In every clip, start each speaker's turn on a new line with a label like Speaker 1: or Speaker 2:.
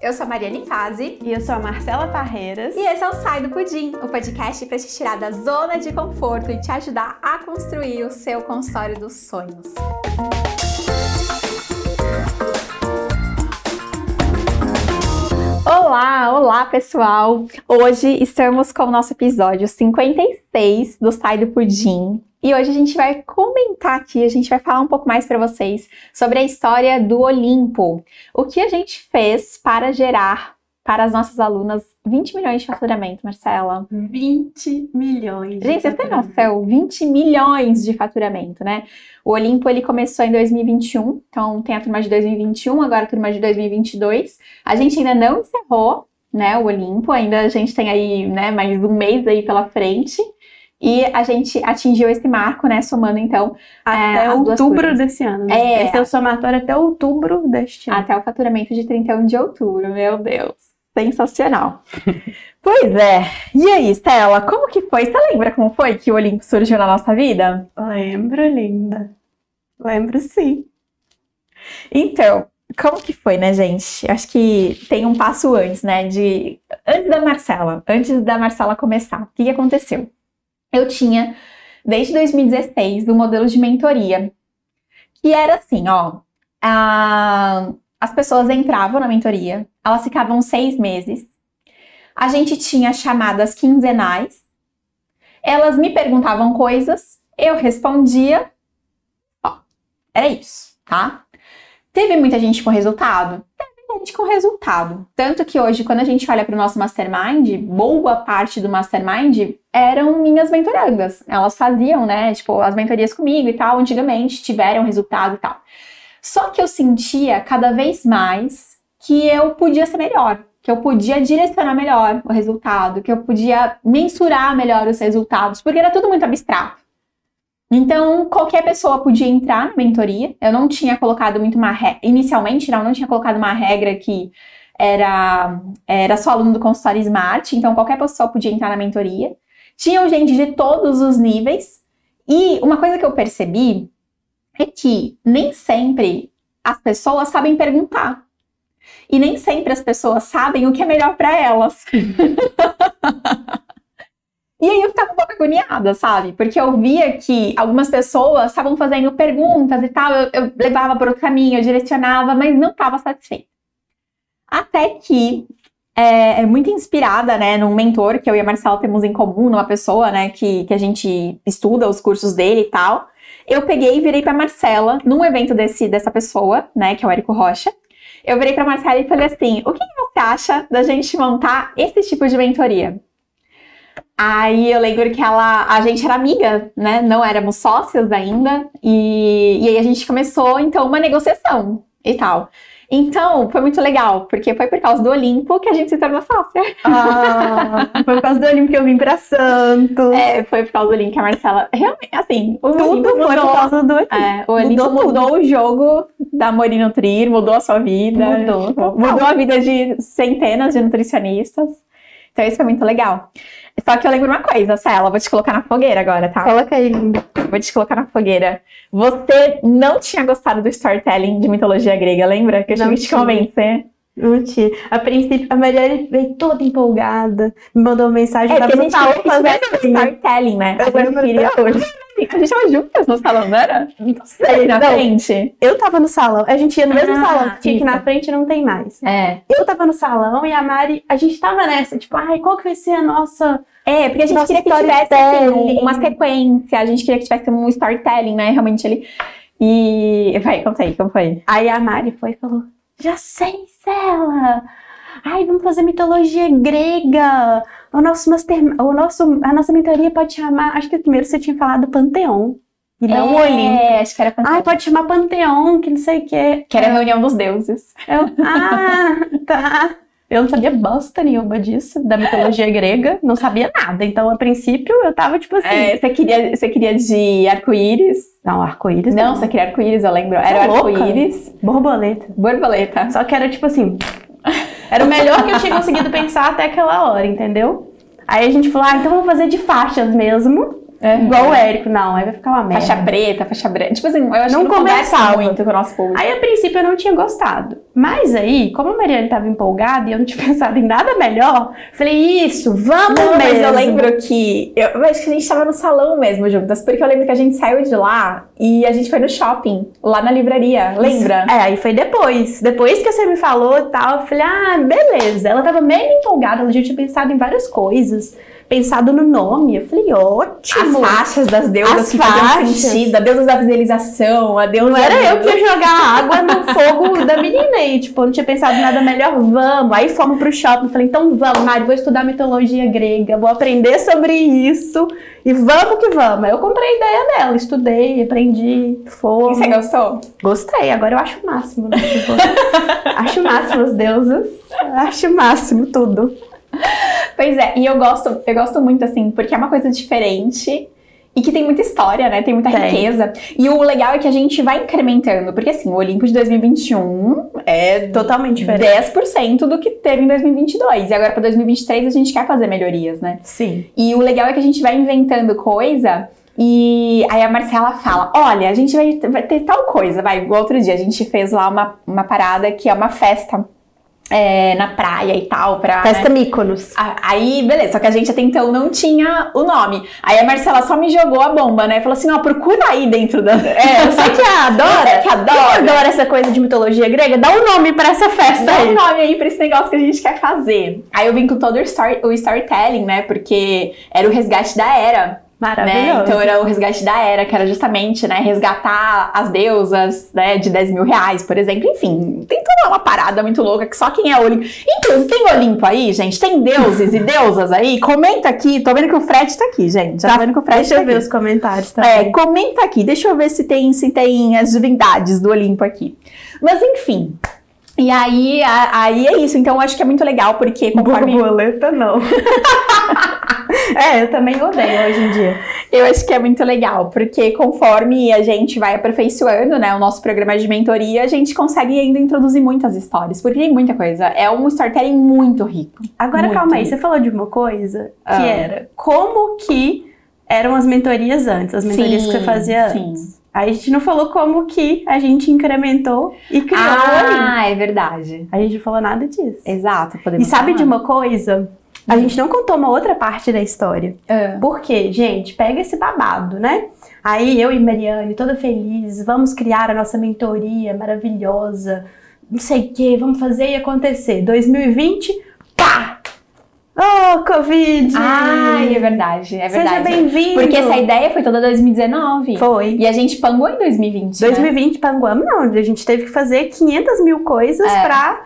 Speaker 1: Eu sou a Mariane Fazi.
Speaker 2: E eu sou a Marcela Parreiras.
Speaker 1: E esse é o Sai do Pudim, o podcast para te tirar da zona de conforto e te ajudar a construir o seu consultório dos sonhos. Olá, olá pessoal! Hoje estamos com o nosso episódio 56 do Sai do Pudim. E hoje a gente vai comentar aqui, a gente vai falar um pouco mais para vocês sobre a história do Olimpo. O que a gente fez para gerar para as nossas alunas 20 milhões de faturamento, Marcela.
Speaker 2: 20 milhões.
Speaker 1: Gente, vocês têm noção? 20 milhões de faturamento, né? O Olimpo ele começou em 2021, então tem a turma de 2021, agora a turma de 2022. A gente ainda não encerrou, né, o Olimpo, ainda a gente tem aí, né, mais um mês aí pela frente. E a gente atingiu esse marco, né? Somando então
Speaker 2: até
Speaker 1: é,
Speaker 2: outubro desse ano. Né? É, esse é o somatório até outubro deste ano.
Speaker 1: Até o faturamento de 31 de outubro, meu Deus. Sensacional. pois é. E aí, Stella, como que foi? Você lembra como foi que o Olimpo surgiu na nossa vida?
Speaker 2: Lembro, linda. Lembro sim.
Speaker 1: Então, como que foi, né, gente? Acho que tem um passo antes, né? De antes da Marcela, antes da Marcela começar. O que, que aconteceu? eu tinha, desde 2016, um modelo de mentoria, que era assim, ó, a, as pessoas entravam na mentoria, elas ficavam seis meses, a gente tinha chamadas quinzenais, elas me perguntavam coisas, eu respondia, ó, era isso, tá? Teve muita gente com resultado? gente com resultado. Tanto que hoje, quando a gente olha para o nosso mastermind, boa parte do mastermind eram minhas mentorandas. Elas faziam, né, tipo, as mentorias comigo e tal, antigamente, tiveram resultado e tal. Só que eu sentia cada vez mais que eu podia ser melhor, que eu podia direcionar melhor o resultado, que eu podia mensurar melhor os resultados, porque era tudo muito abstrato. Então, qualquer pessoa podia entrar na mentoria. Eu não tinha colocado muito uma regra, inicialmente, não, não tinha colocado uma regra que era, era só aluno do consultório Smart, então qualquer pessoa podia entrar na mentoria. Tinham gente de todos os níveis. E uma coisa que eu percebi é que nem sempre as pessoas sabem perguntar. E nem sempre as pessoas sabem o que é melhor para elas. E aí eu ficava um pouco agoniada, sabe? Porque eu via que algumas pessoas estavam fazendo perguntas e tal, eu, eu levava para outro caminho, eu direcionava, mas não estava satisfeita. Até que, é, é, muito inspirada, né, num mentor que eu e a Marcela temos em comum, numa pessoa, né, que, que a gente estuda os cursos dele e tal, eu peguei e virei para Marcela, num evento desse, dessa pessoa, né, que é o Érico Rocha, eu virei para Marcela e falei assim, o que, você acha da gente montar esse tipo de mentoria? Aí eu lembro que ela, a gente era amiga, né? Não éramos sócios ainda. E, e aí a gente começou, então, uma negociação e tal. Então, foi muito legal, porque foi por causa do Olimpo que a gente se tornou sócia.
Speaker 2: Ah, foi por causa do Olimpo que eu vim pra Santos.
Speaker 1: É, foi por causa do Olimpo que a Marcela. Realmente, assim,
Speaker 2: o tudo Olimpo foi por causa do Olimpo.
Speaker 1: É, o Olimpo mudou, mudou o jogo da Morino Nutrir, mudou a sua vida.
Speaker 2: Mudou.
Speaker 1: Mudou a vida de centenas de nutricionistas. Então, isso foi muito legal. Só que eu lembro uma coisa, Cela, vou te colocar na fogueira agora, tá?
Speaker 2: Coloca aí, linda.
Speaker 1: Vou te colocar na fogueira. Você não tinha gostado do storytelling de mitologia grega, lembra? Que eu tive que te convencer.
Speaker 2: Não tinha. A princípio, a Marielle veio toda empolgada, me mandou uma mensagem.
Speaker 1: É, que a gente falou fazer storytelling, né? Eu a queria hoje. A gente tava juntas no salão, não era? Não sei, na não, frente.
Speaker 2: Eu tava no salão, a gente ia no mesmo ah, salão, tinha que na frente não tem mais.
Speaker 1: É.
Speaker 2: Eu tava no salão e a Mari, a gente tava nessa, tipo, ai, qual que vai ser a nossa.
Speaker 1: É, porque a gente queria que tivesse assim, uma sequência, a gente queria que tivesse um storytelling, né? Realmente ele. E. Vai, conta aí, como foi?
Speaker 2: Aí a Mari foi e falou: já sei, Cela! Ai, vamos fazer mitologia grega! O nosso master, o nosso, a nossa mentoria pode chamar. Acho que primeiro você tinha falado Panteão.
Speaker 1: E não é, Olimpo.
Speaker 2: acho que era Panteão. Ai, pode chamar Panteão, que não sei o quê.
Speaker 1: Que era a reunião dos deuses.
Speaker 2: Eu, ah, tá. Eu não sabia bosta nenhuma disso, da mitologia grega, não sabia nada. Então, a princípio, eu tava tipo assim.
Speaker 1: É, você, queria, você queria de arco-íris?
Speaker 2: Não, arco-íris.
Speaker 1: Não, não, você queria arco-íris, eu lembro. Era é arco-íris.
Speaker 2: Borboleta.
Speaker 1: Borboleta.
Speaker 2: Só que era tipo assim. Era o melhor que eu tinha conseguido pensar até aquela hora, entendeu? Aí a gente falou, ah, então vamos fazer de faixas mesmo.
Speaker 1: Uhum.
Speaker 2: igual o Érico, não, aí vai ficar uma merda.
Speaker 1: Faixa preta, faixa branca. Tipo assim, eu acho
Speaker 2: Não
Speaker 1: que não conversa
Speaker 2: conversava.
Speaker 1: muito com o nosso público.
Speaker 2: Aí, a princípio, eu não tinha gostado. Mas aí, como a Mariane tava empolgada e eu não tinha pensado em nada melhor, falei, isso, vamos
Speaker 1: Não, mas
Speaker 2: mesmo.
Speaker 1: eu lembro que. Eu, eu acho que a gente tava no salão mesmo juntas, porque eu lembro que a gente saiu de lá e a gente foi no shopping, lá na livraria. Lembra?
Speaker 2: É, aí foi depois. Depois que você me falou e tal, eu falei, ah, beleza. Ela tava meio empolgada, ela já tinha pensado em várias coisas. Pensado no nome. Eu falei,
Speaker 1: As
Speaker 2: ótimo.
Speaker 1: faixas das deusas
Speaker 2: As
Speaker 1: que
Speaker 2: faixas.
Speaker 1: sentido, a deusa da fidelização, a deusa.
Speaker 2: Não era eu que ia jogar água no fogo da menina aí, tipo, eu não tinha pensado nada melhor, vamos. Aí fomos pro shopping, falei, então vamos, Mari, vou estudar mitologia grega, vou aprender sobre isso e vamos que vamos. Aí eu comprei a ideia dela, estudei, aprendi,
Speaker 1: E
Speaker 2: fomos.
Speaker 1: você gostou?
Speaker 2: Gostei, agora eu acho o máximo. Né? Tipo, acho o máximo as deusas, acho o máximo tudo.
Speaker 1: Pois é, e eu gosto, eu gosto muito assim, porque é uma coisa diferente. E que tem muita história, né? Tem muita
Speaker 2: Tem.
Speaker 1: riqueza. E o legal é que a gente vai incrementando. Porque assim, o Olimpo de 2021 é
Speaker 2: Totalmente diferente.
Speaker 1: 10% do que teve em 2022. E agora para 2023 a gente quer fazer melhorias, né?
Speaker 2: Sim.
Speaker 1: E o legal é que a gente vai inventando coisa e aí a Marcela fala: Olha, a gente vai, ter tal coisa. Vai, igual outro dia, a gente fez lá uma, uma parada que é uma festa é, na praia e tal. Pra,
Speaker 2: Festa
Speaker 1: né?
Speaker 2: Míconos.
Speaker 1: Aí, beleza, só que a gente até então não tinha o nome. Aí a Marcela só me jogou a bomba, né? Falou assim: Ó, procura aí dentro da.
Speaker 2: É, eu sei que a adora,
Speaker 1: Você que adora.
Speaker 2: adora essa coisa de mitologia grega, dá um nome pra essa festa
Speaker 1: Dá um
Speaker 2: aí.
Speaker 1: nome aí pra esse negócio que a gente quer fazer. Aí eu vim com todo o, story, o storytelling, né? Porque era o resgate da era. Né?
Speaker 2: Maravilhoso.
Speaker 1: Então era o resgate da era, que era justamente, né, resgatar as deusas, né, de 10 mil reais, por exemplo. Enfim, tem toda uma parada muito louca que só quem é Olimpo. Inclusive, tem Olimpo aí, gente? Tem deuses e deusas aí? Comenta aqui. Tô vendo que o Fred tá aqui, gente. Já
Speaker 2: Tá,
Speaker 1: tô vendo que o Fred
Speaker 2: Deixa
Speaker 1: tá
Speaker 2: eu ver
Speaker 1: aqui.
Speaker 2: os comentários
Speaker 1: É,
Speaker 2: também.
Speaker 1: comenta aqui. Deixa eu ver se tem, se tem as divindades do Olimpo aqui. Mas enfim. E aí, a- aí é isso. Então eu acho que é muito legal, porque conforme.
Speaker 2: Borboleta, não. é, eu também odeio hoje em dia.
Speaker 1: Eu acho que é muito legal, porque conforme a gente vai aperfeiçoando, né, o nosso programa de mentoria, a gente consegue ainda introduzir muitas histórias, porque tem muita coisa. É um storytelling muito rico.
Speaker 2: Agora,
Speaker 1: Muito.
Speaker 2: calma aí, você falou de uma coisa que
Speaker 1: Ah.
Speaker 2: era como que eram as mentorias antes, as mentorias que você
Speaker 1: Sim,
Speaker 2: fazia
Speaker 1: sim.
Speaker 2: antes. Aí a gente não falou como que a gente incrementou e criou.
Speaker 1: Ah, é verdade.
Speaker 2: A gente não falou nada disso.
Speaker 1: Exato.
Speaker 2: E
Speaker 1: Podemos
Speaker 2: sabe de
Speaker 1: falar.
Speaker 2: uma coisa? A gente não contou uma outra parte da história.
Speaker 1: Ah,
Speaker 2: Porque, gente, pega esse babado, né? Aí eu e Mariane, toda feliz, vamos criar a nossa mentoria maravilhosa, não sei o que, vamos fazer e acontecer. 2020, pá! Oh, Covid!
Speaker 1: Ai, é verdade, é
Speaker 2: Seja
Speaker 1: verdade.
Speaker 2: bem-vindo!
Speaker 1: Porque essa ideia foi toda 2019.
Speaker 2: Foi.
Speaker 1: E a gente pangou em 2020. né?
Speaker 2: 2020, panguamos, não. A gente teve que fazer 500 mil coisas
Speaker 1: É.
Speaker 2: pra,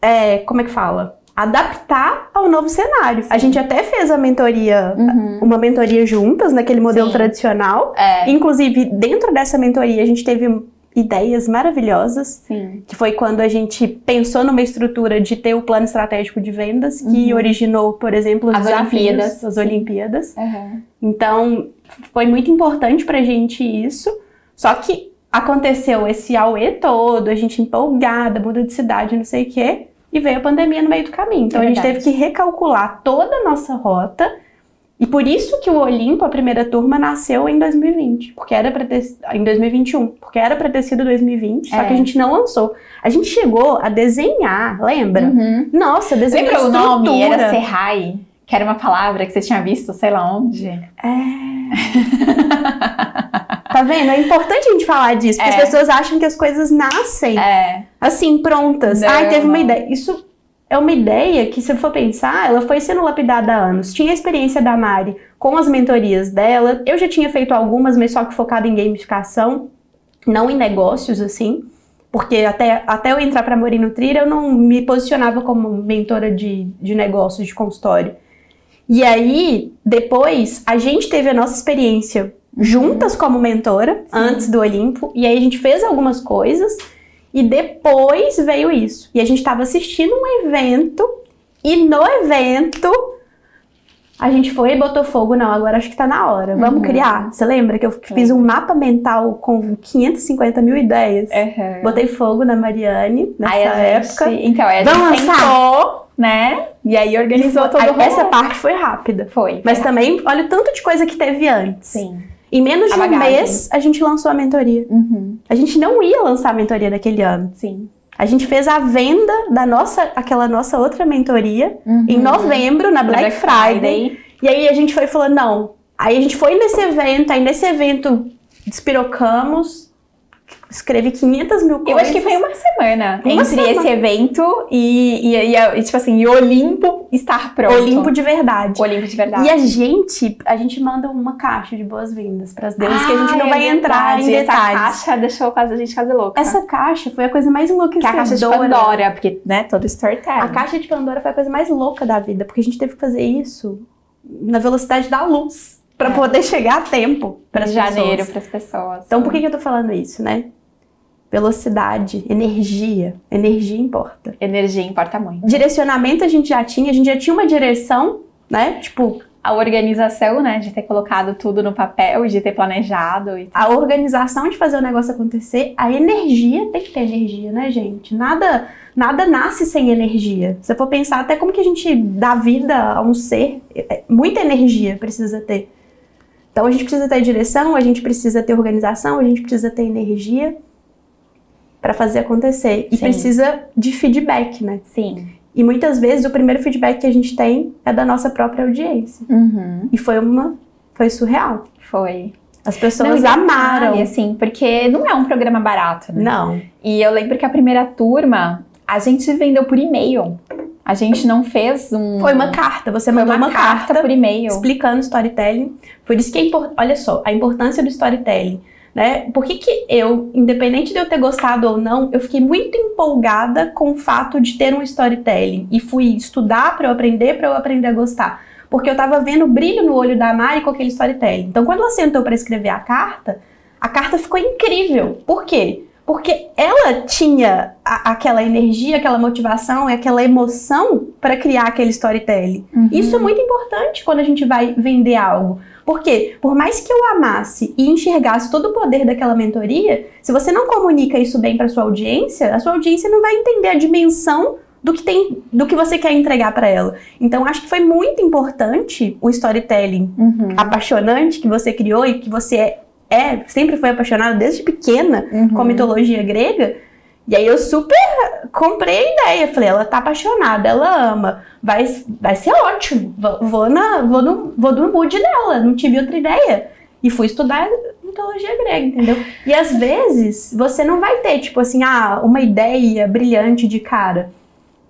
Speaker 2: é, como é que fala? Adaptar ao novo cenário. A gente até fez a mentoria,
Speaker 1: Uhum.
Speaker 2: uma mentoria juntas, naquele modelo
Speaker 1: Sim.
Speaker 2: tradicional.
Speaker 1: É,
Speaker 2: Inclusive, dentro dessa mentoria, a gente teve ideias maravilhosas,
Speaker 1: sim.
Speaker 2: que foi quando a gente pensou numa estrutura de ter o plano estratégico de vendas, que
Speaker 1: Uhum.
Speaker 2: originou, por exemplo, os
Speaker 1: As
Speaker 2: desafios,
Speaker 1: Olimpíadas,
Speaker 2: as
Speaker 1: sim.
Speaker 2: Olimpíadas.
Speaker 1: Uhum.
Speaker 2: Então, foi muito importante pra gente isso. Só que aconteceu esse auê todo, a gente empolgada, muda de cidade, não sei o quê, e veio a pandemia no meio do caminho. Então
Speaker 1: É
Speaker 2: a gente teve que recalcular toda a nossa rota. E por isso que o Olimpo, a primeira turma, nasceu em 2020, porque era para ter em 2021, porque era para ter sido 2020, só
Speaker 1: É.
Speaker 2: que a gente não lançou. A gente chegou a desenhar, lembra?
Speaker 1: Uhum.
Speaker 2: Nossa, desenhar
Speaker 1: Lembra o nome? Era. Serrai, que era uma palavra que você tinha visto, sei lá onde.
Speaker 2: Tá vendo? É importante a gente falar disso, porque
Speaker 1: É.
Speaker 2: as pessoas acham que as coisas nascem
Speaker 1: É.
Speaker 2: assim, prontas.
Speaker 1: Não,
Speaker 2: Ai, teve uma ideia. Isso é uma ideia que, se for pensar, ela foi sendo lapidada há anos. Tinha a experiência da Mari com as mentorias dela. Eu já tinha feito algumas, mas só que focada em gamificação, não em negócios, assim. Porque até, até eu entrar para Mori Nutrir, eu não me posicionava como mentora de, de negócios, de consultório. E aí, depois, a gente teve a nossa experiência juntas como mentora, antes do Olimpo, e aí a gente fez algumas coisas, e depois veio isso. E a gente estava assistindo um evento, e no evento A gente foi e botou fogo, não, agora acho que tá na hora. Vamos
Speaker 1: Uhum.
Speaker 2: criar. Você lembra que eu fiz um mapa mental com 550 mil ideias?
Speaker 1: Uhum.
Speaker 2: Botei fogo na Mariane nessa
Speaker 1: Aí
Speaker 2: época.
Speaker 1: gente, então, aí a
Speaker 2: Vamos
Speaker 1: gente
Speaker 2: lançar?
Speaker 1: sentou, né? E aí organizou
Speaker 2: Aí
Speaker 1: todo o rolê.
Speaker 2: essa parte foi rápida.
Speaker 1: Foi.
Speaker 2: Mas
Speaker 1: foi.
Speaker 2: também, olha o tanto de coisa que teve antes.
Speaker 1: Sim.
Speaker 2: Em menos
Speaker 1: A
Speaker 2: de um mês, a gente lançou a mentoria.
Speaker 1: Uhum.
Speaker 2: A gente não ia lançar a mentoria naquele ano.
Speaker 1: Sim.
Speaker 2: A gente fez a venda da nossa, aquela nossa outra mentoria
Speaker 1: Uhum.
Speaker 2: em novembro, na Black, Friday. E aí a gente foi falando, não. Aí a gente foi nesse evento, aí nesse evento despirocamos, escrevi 500 mil coisas.
Speaker 1: Eu acho que foi uma semana
Speaker 2: Uma
Speaker 1: entre
Speaker 2: semana.
Speaker 1: esse evento e, e, e, e, tipo assim, e Olimpo estar pronto.
Speaker 2: Olimpo de verdade.
Speaker 1: Olimpo de verdade.
Speaker 2: E a gente, a gente manda uma caixa de boas-vindas para as deusas que a gente
Speaker 1: Ah,
Speaker 2: não
Speaker 1: é
Speaker 2: vai entrar em detalhes.
Speaker 1: Essa caixa deixou quase a gente quase louca.
Speaker 2: Essa caixa foi a coisa mais
Speaker 1: que é a caixa de Pandora, porque, né, todo storytelling.
Speaker 2: A caixa de Pandora foi a coisa mais louca da vida, porque a gente teve que fazer isso na velocidade da luz para
Speaker 1: É.
Speaker 2: poder chegar a tempo para as
Speaker 1: janeiro para as pessoas.
Speaker 2: Então, por que, que eu tô falando isso, né? Velocidade, energia. Energia importa.
Speaker 1: Energia importa muito.
Speaker 2: Direcionamento a gente já tinha, a gente já tinha uma direção, né? Tipo,
Speaker 1: A organização, né, de ter colocado tudo no papel, de ter planejado e
Speaker 2: a organização de fazer o negócio acontecer, a energia tem que ter energia, né, gente? Nada, nada nasce sem energia. Se eu for pensar até como que a gente dá vida a um ser, é- muita energia precisa ter. Então a gente precisa ter direção, a gente precisa ter organização, a gente precisa ter energia para fazer acontecer. E
Speaker 1: Sim.
Speaker 2: precisa de feedback, né?
Speaker 1: sim.
Speaker 2: E muitas vezes o primeiro feedback que a gente tem é da nossa própria audiência.
Speaker 1: Uhum.
Speaker 2: E foi uma foi surreal.
Speaker 1: Foi.
Speaker 2: As pessoas
Speaker 1: Não, e
Speaker 2: amaram.
Speaker 1: detalhe, assim, porque não é um programa barato, né?
Speaker 2: Não.
Speaker 1: E eu lembro que a primeira turma, a gente vendeu por e-mail. A gente não fez um.
Speaker 2: Foi uma carta, você mandou
Speaker 1: uma,
Speaker 2: uma,
Speaker 1: carta,
Speaker 2: carta,
Speaker 1: por e-mail.
Speaker 2: explicando storytelling. Por isso que é importante, olha só, a importância do storytelling, né? Por que, que eu, independente de eu ter gostado ou não, eu fiquei muito empolgada com o fato de ter um storytelling e fui estudar para eu aprender, para eu aprender a gostar. Porque eu tava vendo o brilho no olho da Mari com aquele storytelling. Então, quando ela sentou para escrever a carta, a carta ficou incrível. Por quê? Porque ela tinha a- aquela energia, aquela motivação e aquela emoção para criar aquele storytelling.
Speaker 1: Uhum.
Speaker 2: Isso é muito importante quando a gente vai vender algo. Porque, por mais que eu amasse e enxergasse todo o poder daquela mentoria, se você não comunica isso bem para sua audiência, a sua audiência não vai entender a dimensão do que tem, do que você quer entregar para ela. Então, acho que foi muito importante o storytelling
Speaker 1: Uhum.
Speaker 2: apaixonante que você criou e que você é, é sempre foi apaixonada desde pequena
Speaker 1: Uhum.
Speaker 2: com a mitologia grega. E aí eu super comprei a ideia. Falei, ela tá apaixonada, ela ama. Vai, vai ser ótimo. Vou, vou, na, vou, no, vou no mood dela. Não tive outra ideia. E fui estudar mitologia grega, entendeu? E às vezes você não vai ter, tipo assim, ah, uma ideia brilhante de cara.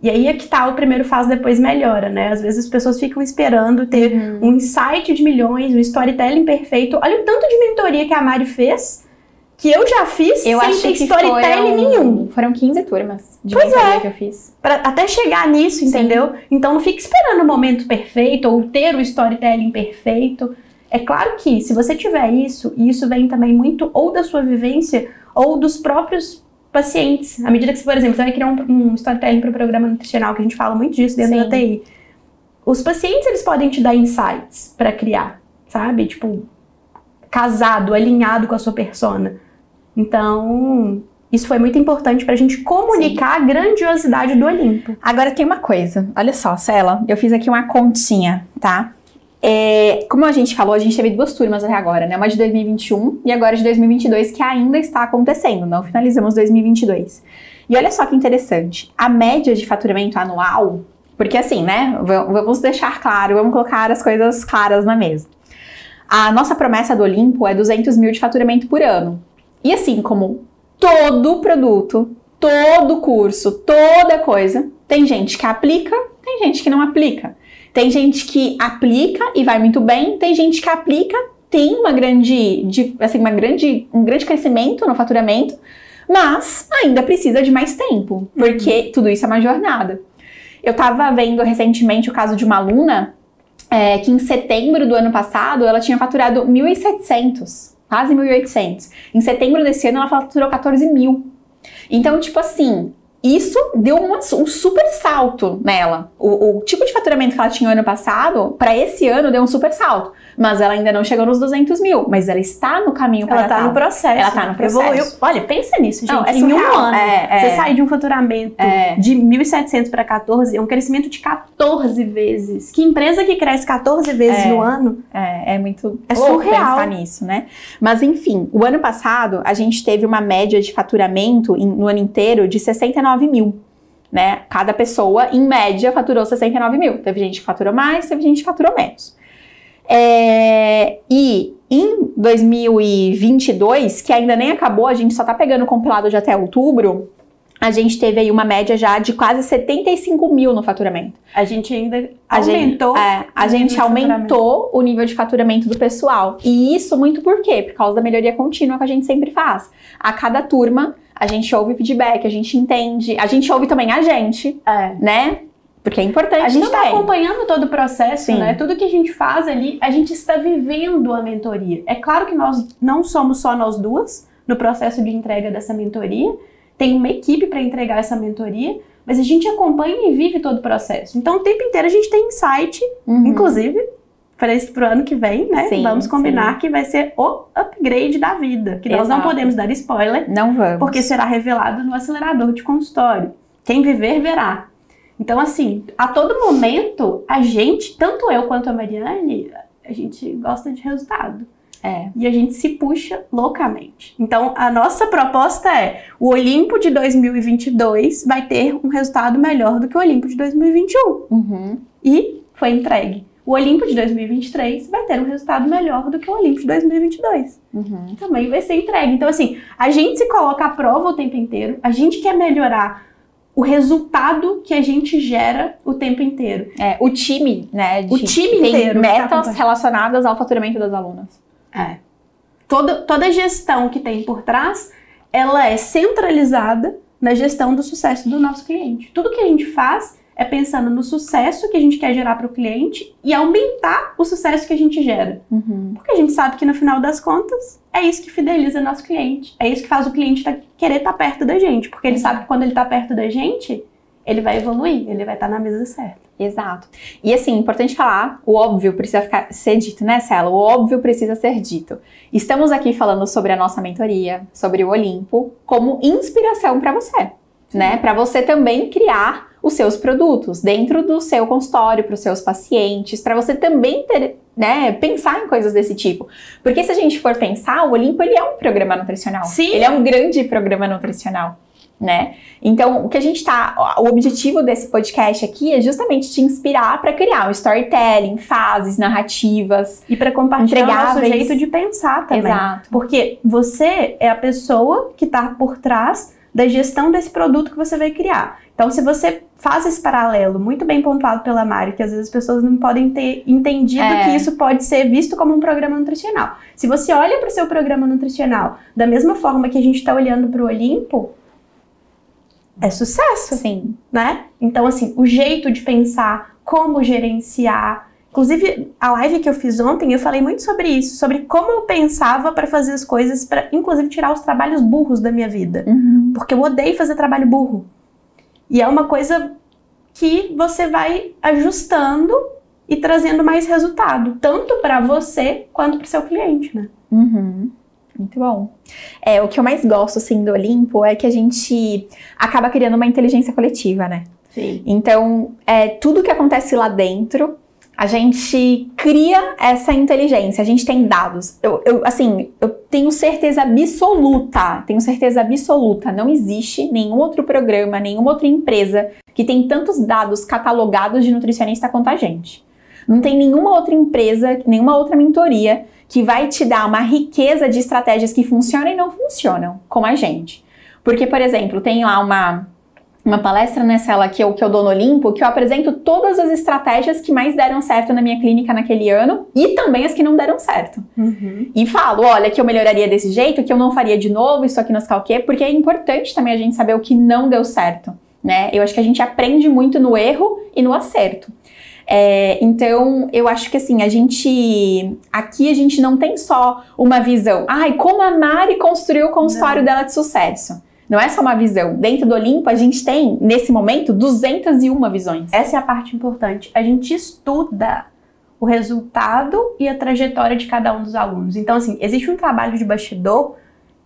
Speaker 2: E aí é que tá o primeiro faz, depois melhora, né? Às vezes as pessoas ficam esperando ter
Speaker 1: Uhum.
Speaker 2: um insight de milhões, um storytelling perfeito. Olha o tanto de mentoria que a Mari fez, que eu já fiz
Speaker 1: Eu
Speaker 2: sem ter storytelling
Speaker 1: foram,
Speaker 2: nenhum.
Speaker 1: Foram 15 turmas de
Speaker 2: Pois
Speaker 1: mentoria
Speaker 2: é.
Speaker 1: que eu fiz.
Speaker 2: Pra até chegar nisso,
Speaker 1: Sim.
Speaker 2: entendeu? Então não fique esperando o momento perfeito ou ter o storytelling perfeito. É claro que se você tiver isso, e isso vem também muito ou da sua vivência ou dos próprios pacientes. À medida que, você, por exemplo, você vai criar um, um storytelling para o programa nutricional, que a gente fala muito disso dentro
Speaker 1: Sim.
Speaker 2: da TI. Os pacientes, eles podem te dar insights para criar, sabe? Tipo, casado, alinhado com a sua persona. Então, isso foi muito importante pra gente comunicar a grandiosidade do Olimpo.
Speaker 1: Agora tem uma coisa, olha só, Cela, eu fiz aqui uma continha, tá? É, como a gente falou, a gente teve duas turmas até agora, né? Uma de 2021 e agora de 2022, que ainda está acontecendo, não finalizamos 2022. E olha só que interessante, a média de faturamento anual, porque assim, né? Vamos deixar claro, vamos colocar as coisas claras na mesa. A nossa promessa do Olimpo é 200 mil de faturamento por ano. E assim como todo produto, todo curso, toda coisa, tem gente que aplica, tem gente que não aplica. Tem gente que aplica e vai muito bem, tem gente que aplica, tem uma grande, de- assim, uma grande, um grande crescimento no faturamento, mas ainda precisa de mais tempo, porque tudo isso é uma jornada. Eu tava vendo recentemente o caso de uma aluna é, que em setembro do ano passado ela tinha faturado 1.700, quase 1.800. Em setembro desse ano ela faturou 14 mil. Então, tipo assim, isso deu uma- um super salto nela. O, o tipo de faturamento que ela tinha ano passado, para esse ano, deu um super salto. Mas ela ainda não chegou nos 200 mil. Mas ela está no caminho para
Speaker 2: Ela tá no processo.
Speaker 1: Ela tá no processo.
Speaker 2: Evoluiu. Olha, pensa nisso, gente.
Speaker 1: Não, é
Speaker 2: em um ano,
Speaker 1: É, é.
Speaker 2: você sair de um faturamento
Speaker 1: É.
Speaker 2: de 1.700 para 14, é um crescimento de 14 vezes. Que empresa que cresce 14 vezes
Speaker 1: É.
Speaker 2: no ano?
Speaker 1: É, é muito
Speaker 2: É surreal.
Speaker 1: pensar nisso, né? Mas enfim, o ano passado a gente teve uma média de faturamento no ano inteiro de 69 mil. Né? Cada pessoa, em média, faturou 69 mil. Teve gente que faturou mais, teve gente que faturou menos. É, e em 2022, que ainda nem acabou, a gente só tá pegando o compilado de até outubro, a gente teve aí uma média já de quase 75 mil no faturamento.
Speaker 2: A gente ainda
Speaker 1: A
Speaker 2: aumentou.
Speaker 1: Gente, é, a gente aumentou o nível de faturamento do pessoal. E isso muito por quê? Por causa da melhoria contínua que a gente sempre faz. A cada turma, a gente ouve feedback, a gente entende, a gente ouve também a gente,
Speaker 2: É.
Speaker 1: né? Porque é importante
Speaker 2: A gente está acompanhando todo o processo,
Speaker 1: Sim.
Speaker 2: né? Tudo que a gente faz ali, a gente está vivendo a mentoria. É claro que nós não somos só nós duas no processo de entrega dessa mentoria. Tem uma equipe para entregar essa mentoria, mas a gente acompanha e vive todo o processo. Então, o tempo inteiro a gente tem insight,
Speaker 1: Uhum.
Speaker 2: inclusive para esse pro ano que vem, né?
Speaker 1: Sim,
Speaker 2: Vamos combinar que vai ser o upgrade da vida, que nós não
Speaker 1: Exato.
Speaker 2: podemos dar spoiler,
Speaker 1: Não vamos.
Speaker 2: porque será revelado no acelerador de consultório. Quem viver, verá. Então, assim, a todo momento, a gente, tanto eu quanto a Mariane, a gente gosta de resultado.
Speaker 1: É.
Speaker 2: E a gente se puxa loucamente. Então, a nossa proposta é: o Olimpo de 2022 vai ter um resultado melhor do que o Olimpo de 2021.
Speaker 1: Uhum.
Speaker 2: E foi entregue. O Olimpo de 2023 vai ter um resultado melhor do que o Olimpo de 2022
Speaker 1: Uhum.
Speaker 2: também vai ser entregue. Então, assim, a gente se coloca à prova o tempo inteiro, a gente quer melhorar o resultado que a gente gera o tempo inteiro.
Speaker 1: É, o time, né?
Speaker 2: O time
Speaker 1: tem
Speaker 2: inteiro tá
Speaker 1: metas
Speaker 2: acompanhando.
Speaker 1: relacionadas ao faturamento das alunas.
Speaker 2: É. Toda, toda a gestão que tem por trás, ela é centralizada na gestão do sucesso do nosso cliente. Tudo que a gente faz é pensando no sucesso que a gente quer gerar para o cliente e aumentar o sucesso que a gente gera.
Speaker 1: Uhum.
Speaker 2: Porque a gente sabe que no final das contas é isso que fideliza nosso cliente. É isso que faz o cliente tá- querer estar perto da gente. Porque ele sabe que quando ele está perto da gente, ele vai evoluir, ele vai estar na mesa certa.
Speaker 1: Exato. E assim, importante falar, o óbvio precisa ficar, ser dito, né, Cela? O óbvio precisa ser dito. Estamos aqui falando sobre a nossa mentoria, sobre o Olimpo, como inspiração para você, né? Para você também criar os seus produtos dentro do seu consultório, para os seus pacientes, para você também ter, né, pensar em coisas desse tipo. Porque se a gente for pensar, o Olimpo ele é um programa nutricional.
Speaker 2: Sim.
Speaker 1: Ele é um grande programa nutricional. Né? Então, o que a gente tá. O objetivo desse podcast aqui é justamente te inspirar para criar um storytelling, fases, narrativas.
Speaker 2: E para compartilhar o nosso jeito de pensar também.
Speaker 1: Exato.
Speaker 2: Porque você é a pessoa que está por trás da gestão desse produto que você vai criar. Então, se você faz esse paralelo muito bem pontuado pela Mari, que às vezes as pessoas não podem ter entendido
Speaker 1: É.
Speaker 2: que isso pode ser visto como um programa nutricional. Se você olha para o seu programa nutricional da mesma forma que a gente está olhando para o Olimpo, é sucesso
Speaker 1: Sim.
Speaker 2: né? Então, assim, o jeito de pensar, como gerenciar. Inclusive, a live que eu fiz ontem, eu falei muito sobre isso, sobre como eu pensava para fazer as coisas, para inclusive tirar os trabalhos burros da minha vida.
Speaker 1: Uhum.
Speaker 2: Porque eu odeio fazer trabalho burro. E é uma coisa que você vai ajustando e trazendo mais resultado, tanto para você quanto para o seu cliente, né?
Speaker 1: Uhum. Muito bom. É, o que eu mais gosto, assim, do Olimpo é que a gente acaba criando uma inteligência coletiva, né?
Speaker 2: Sim.
Speaker 1: Então, é, tudo que acontece lá dentro, a gente cria essa inteligência, a gente tem dados. Eu, eu, assim, eu tenho certeza absoluta, tenho certeza absoluta, não existe nenhum outro programa, nenhuma outra empresa que tem tantos dados catalogados de nutricionista quanto a gente. Não tem nenhuma outra empresa, nenhuma outra mentoria que vai te dar uma riqueza de estratégias que funcionam e não funcionam, como a gente. Porque, por exemplo, tem lá uma, uma palestra nessa ela que eu, que eu dou no Olimpo, que eu apresento todas as estratégias que mais deram certo na minha clínica naquele ano e também as que não deram certo.
Speaker 2: Uhum.
Speaker 1: E falo, olha, que eu melhoraria desse jeito, que eu não faria de novo, isso aqui não sei o quê, porque é importante também a gente saber o que não deu certo, né? Eu acho que a gente aprende muito no erro e no acerto. É, então, eu acho que assim, a gente. Aqui a gente não tem só uma visão. Ai, como a Mari construiu o consultório dela de sucesso. Não é só uma visão. Dentro do Olimpo, a gente tem, nesse momento, 201 visões.
Speaker 2: Essa é a parte importante. A gente estuda o resultado e a trajetória de cada um dos alunos. Então, assim, existe um trabalho de bastidor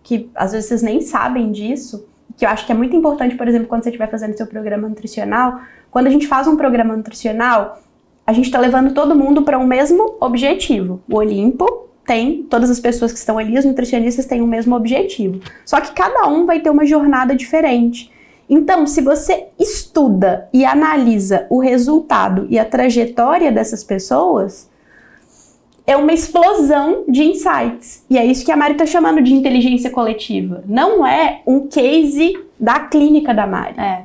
Speaker 2: que às vezes vocês nem sabem disso, que eu acho que é muito importante, por exemplo, quando você estiver fazendo seu programa nutricional. Quando a gente faz um programa nutricional, a gente está levando todo mundo para um mesmo objetivo. O Olimpo tem, todas as pessoas que estão ali, os nutricionistas têm o mesmo objetivo. Só que cada um vai ter uma jornada diferente. Então, se você estuda e analisa o resultado e a trajetória dessas pessoas, é uma explosão de insights. E é isso que a Mari está chamando de inteligência coletiva. Não é um case da clínica da Mari.
Speaker 1: É.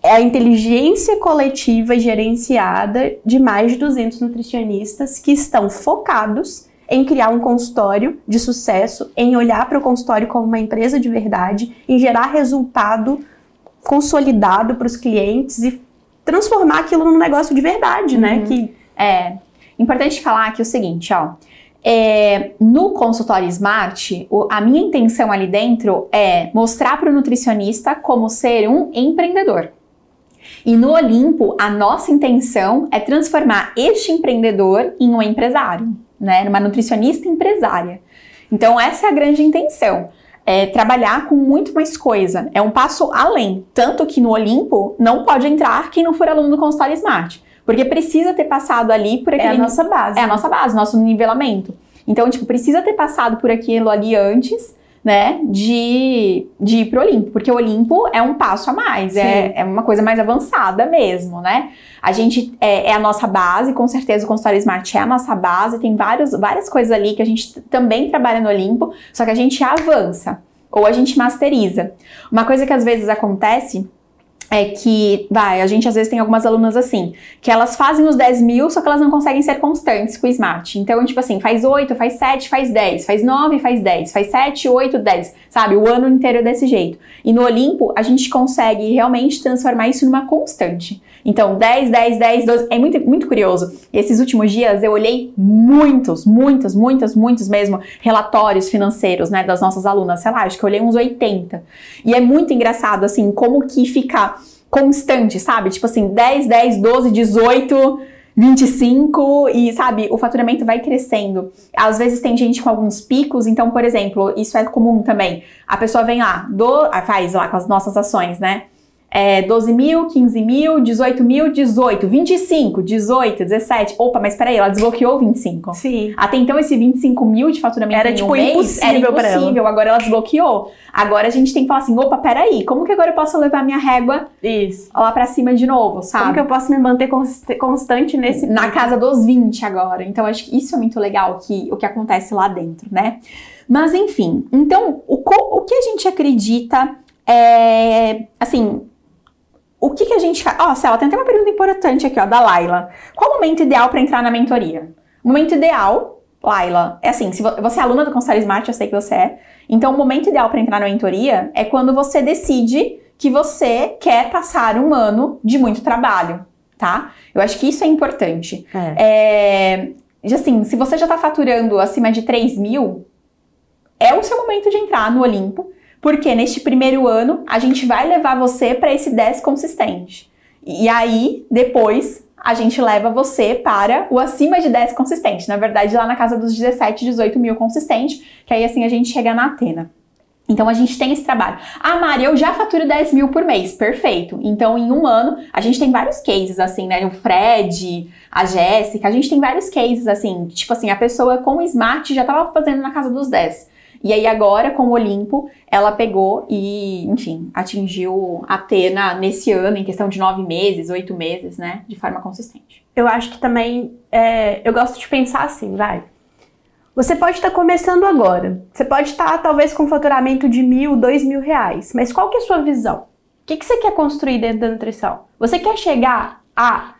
Speaker 2: É a inteligência coletiva gerenciada de mais de 200 nutricionistas que estão focados em criar um consultório de sucesso, em olhar para o consultório como uma empresa de verdade, em gerar resultado consolidado para os clientes e transformar aquilo num negócio de verdade, né?
Speaker 1: uhum. né? Que é importante falar aqui o seguinte, ó. É, no consultório Smart, o, a minha intenção ali dentro é mostrar para o nutricionista como ser um empreendedor. E no Olimpo, a nossa intenção é transformar este empreendedor em um empresário, né? Numa nutricionista empresária. Então, essa é a grande intenção. É trabalhar com muito mais coisa. É um passo além. Tanto que no Olimpo não pode entrar quem não for aluno do consultório Smart. Porque precisa ter passado ali por aquele.
Speaker 2: É a nossa base.
Speaker 1: É a nossa base, nosso nivelamento. Então, tipo, precisa ter passado por aquilo ali antes né, de, de ir pro Olimpo, porque o Olimpo é um passo a mais, é, é uma coisa mais avançada mesmo, né? A gente é, é, a nossa base, com certeza o consultório Smart é a nossa base, tem vários, várias coisas ali que a gente também trabalha no Olimpo, só que a gente avança ou a gente masteriza. Uma coisa que às vezes acontece é que, vai, a gente às vezes tem algumas alunas assim, que elas fazem os 10 mil, só que elas não conseguem ser constantes com o Smart. Então, tipo assim, faz 8, faz 7, faz 10, faz 9, faz 10, faz 7, 8, 10, sabe? O ano inteiro é desse jeito. E no Olimpo, a gente consegue realmente transformar isso numa constante. Então, 10, 10, 10, 12. É muito, muito curioso. Esses últimos dias eu olhei muitos, muitos, muitos, muitos mesmo relatórios financeiros, né, das nossas alunas. Sei lá, acho que eu olhei uns 80. E é muito engraçado, assim, como que fica constante, sabe? Tipo assim, 10, 10, 12, 18. 25 e, sabe, o faturamento vai crescendo. Às vezes tem gente com alguns picos, então, por exemplo, isso é comum também. A pessoa vem lá, do, faz lá com as nossas ações, né? É, 12 mil, 15 mil, 18 mil, 18, 25, 18, 17. Opa, mas peraí, ela desbloqueou 25.
Speaker 2: Sim.
Speaker 1: Até então, esse 25 mil de faturamento
Speaker 2: era, tipo,
Speaker 1: um mês
Speaker 2: impossível
Speaker 1: era impossível. Agora ela desbloqueou. Agora a gente tem que falar assim: opa, peraí, como que agora eu posso levar minha régua
Speaker 2: Isso.
Speaker 1: lá pra cima de novo, sabe?
Speaker 2: Como que eu posso me manter constante nesse.
Speaker 1: Na casa dos 20 agora. Então, acho que isso é muito legal, que, o que acontece lá dentro, né? Mas, enfim. Então, o, o que a gente acredita é. Assim o que, que a gente faz? Ó, oh, Cela, tem até uma pergunta importante aqui, ó, da Laila. Qual o momento ideal para entrar na mentoria? O momento ideal, Laila, é assim, se você é aluna do Conselho Smart, eu sei que você é. Então, o momento ideal para entrar na mentoria é quando você decide que você quer passar um ano de muito trabalho, tá? Eu acho que isso é importante. É. é assim, se você já está faturando acima de 3 mil, é o seu momento de entrar no Olimpo porque neste primeiro ano a gente vai levar você para esse 10 consistente. E aí, depois, a gente leva você para o acima de 10 consistente. Na verdade, lá na casa dos 17, 18 mil consistente, que aí assim a gente chega na Atena. Então a gente tem esse trabalho. Ah, Mari, eu já faturo 10 mil por mês. Perfeito. Então, em um ano, a gente tem vários cases, assim, né? O Fred, a Jéssica, a gente tem vários cases, assim, tipo assim, a pessoa com o Smart já estava fazendo na casa dos 10. E aí agora, com o Olimpo, ela pegou e, enfim, atingiu Atena nesse ano, em questão de nove meses, oito meses, né? De forma consistente.
Speaker 2: Eu acho que também, é, eu gosto de pensar assim, vai. Você pode estar começando agora. Você pode estar, talvez, com um faturamento de mil, dois mil reais. Mas qual que é a sua visão? O que, que você quer construir dentro da nutrição? Você quer chegar a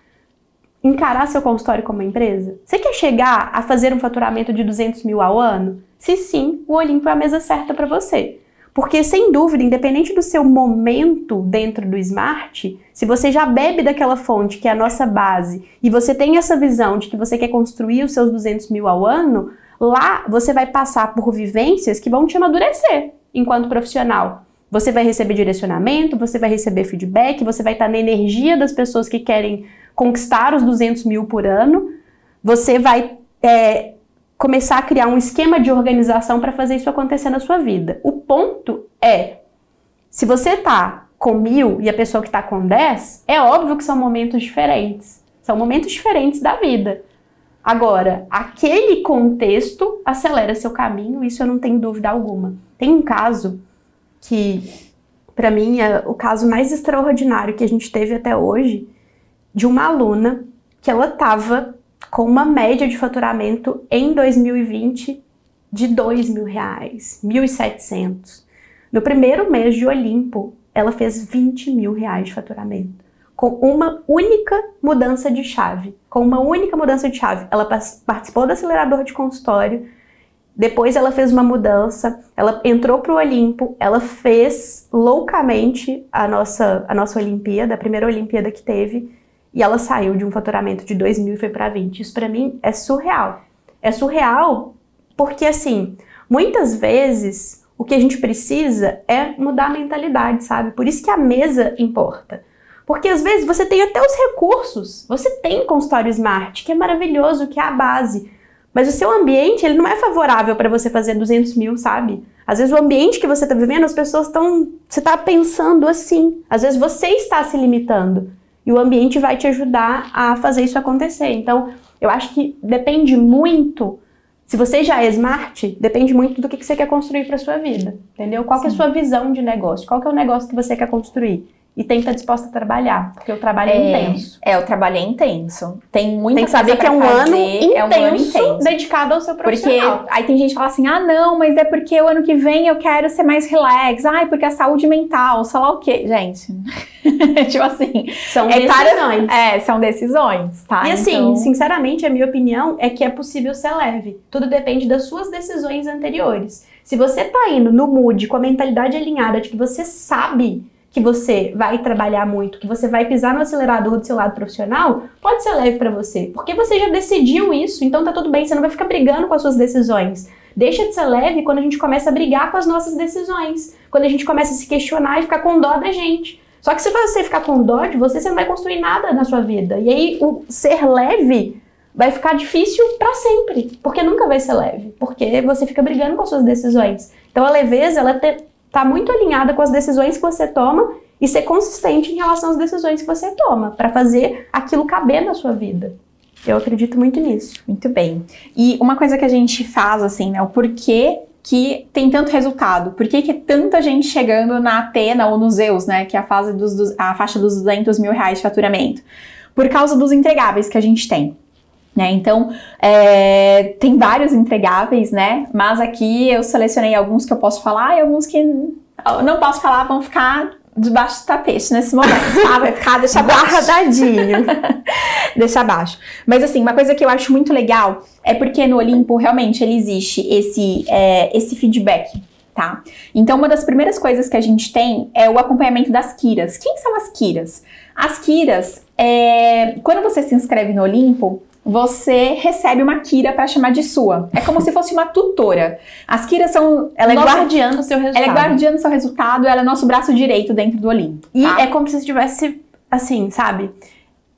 Speaker 2: encarar seu consultório como uma empresa? Você quer chegar a fazer um faturamento de 200 mil ao ano? Se sim, o Olimpo é a mesa certa para você. Porque, sem dúvida, independente do seu momento dentro do Smart, se você já bebe daquela fonte que é a nossa base e você tem essa visão de que você quer construir os seus 200 mil ao ano, lá você vai passar por vivências que vão te amadurecer enquanto profissional. Você vai receber direcionamento, você vai receber feedback, você vai estar na energia das pessoas que querem conquistar os 200 mil por ano. Você vai é, começar a criar um esquema de organização para fazer isso acontecer na sua vida. O ponto é, se você está com mil e a pessoa que está com 10, é óbvio que são momentos diferentes. São momentos diferentes da vida. Agora, aquele contexto acelera seu caminho, isso eu não tenho dúvida alguma. Tem um caso que, para mim, é o caso mais extraordinário que a gente teve até hoje, de uma aluna que ela estava com uma média de faturamento em 2020 de mil reais, 1.700. No primeiro mês de Olimpo, ela fez 20 mil reais de faturamento. Com uma única mudança de chave. Com uma única mudança de chave. Ela participou do acelerador de consultório, depois ela fez uma mudança, ela entrou para o Olimpo, ela fez loucamente a nossa, a nossa Olimpíada, a primeira Olimpíada que teve, e ela saiu de um faturamento de 2 mil e foi para 20. Isso para mim é surreal. É surreal porque, assim, muitas vezes o que a gente precisa é mudar a mentalidade, sabe? Por isso que a mesa importa. Porque às vezes você tem até os recursos, você tem consultório smart, que é maravilhoso, que é a base. Mas o seu ambiente, ele não é favorável para você fazer 200 mil, sabe? Às vezes o ambiente que você está vivendo, as pessoas estão. Você está pensando assim. Às vezes você está se limitando. E o ambiente vai te ajudar a fazer isso acontecer. Então, eu acho que depende muito se você já é smart, depende muito do que você quer construir para sua vida, entendeu? Qual é a sua visão de negócio? Qual é o negócio que você quer construir? E tem que estar disposta a trabalhar, porque o trabalho é, é intenso.
Speaker 1: É, o trabalho é intenso. Tem muita
Speaker 2: Tem que saber que é um, ano intenso, é um ano intenso dedicado ao seu profissional.
Speaker 1: Porque aí tem gente que fala assim: "Ah, não, mas é porque o ano que vem eu quero ser mais relax. Ai, porque a saúde mental, sei lá o quê". Gente, tipo assim,
Speaker 2: são é decisões.
Speaker 1: Para, é, são decisões, tá?
Speaker 2: E assim, então... sinceramente, a minha opinião é que é possível ser leve. Tudo depende das suas decisões anteriores. Se você tá indo no mood com a mentalidade alinhada de que você sabe que você vai trabalhar muito, que você vai pisar no acelerador do seu lado profissional, pode ser leve para você, porque você já decidiu isso, então tá tudo bem, você não vai ficar brigando com as suas decisões. Deixa de ser leve quando a gente começa a brigar com as nossas decisões, quando a gente começa a se questionar e ficar com dó da gente. Só que se você ficar com dó de você, você não vai construir nada na sua vida. E aí o ser leve vai ficar difícil para sempre, porque nunca vai ser leve, porque você fica brigando com as suas decisões. Então a leveza, ela te, tá muito alinhada com as decisões que você toma e ser consistente em relação às decisões que você toma, para fazer aquilo caber na sua vida. Eu acredito muito nisso.
Speaker 1: Muito bem. E uma coisa que a gente faz, assim, né? O porquê que tem tanto resultado? Por que, que é tanta gente chegando na Atena ou nos Zeus, né? Que é a, fase dos, a faixa dos 200 mil reais de faturamento? Por causa dos entregáveis que a gente tem. Né? Então, é, tem vários entregáveis, né? Mas aqui eu selecionei alguns que eu posso falar e alguns que não posso falar, vão ficar debaixo do tapete nesse momento, tá? Vai ficar, deixa guardadinho. deixa abaixo. Mas assim, uma coisa que eu acho muito legal é porque no Olimpo realmente ele existe esse, é, esse feedback. Tá? Então, uma das primeiras coisas que a gente tem é o acompanhamento das Kiras. Quem são as Kiras? As Kiras, é, quando você se inscreve no Olimpo, você recebe uma Kira para chamar de sua. É como se fosse uma tutora. As Kiras são.
Speaker 2: Ela é nossa, guardiã do seu resultado.
Speaker 1: Ela é guardiã do seu resultado, ela é nosso braço direito dentro do Olimpo.
Speaker 2: E tá? é como se estivesse, assim, sabe?